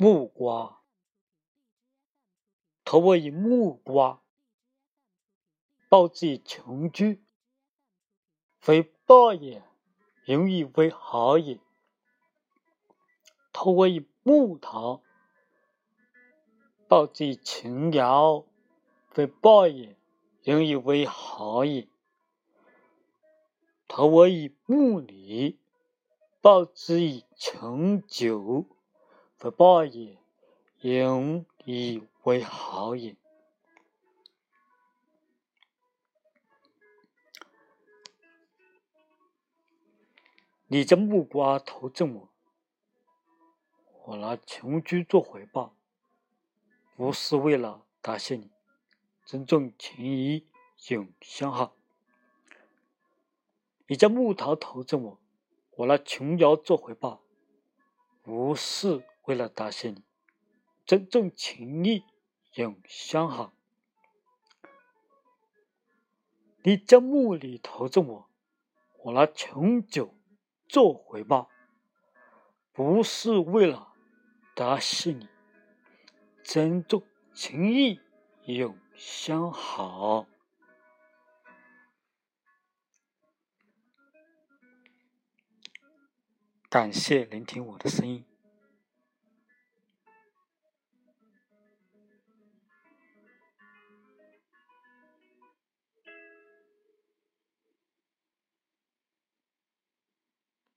木瓜。投我以木瓜。报之以琼琚非报也容易为好也。投我以木桃报之以琼瑶非报也容易为好也。投我以木梨报之以琼酒。非报也，永以为好也。你将木瓜投赠我，我拿琼居做回报，不是为了答谢你，珍重情谊永相好。你将木桃投赠我，我拿琼瑶做回报，不是为了答谢你，珍重情谊永相好。你将木梨投赠我，我拿琼酒。做回报，不是为了答谢你，珍重情谊永相好。感谢聆听我的声音。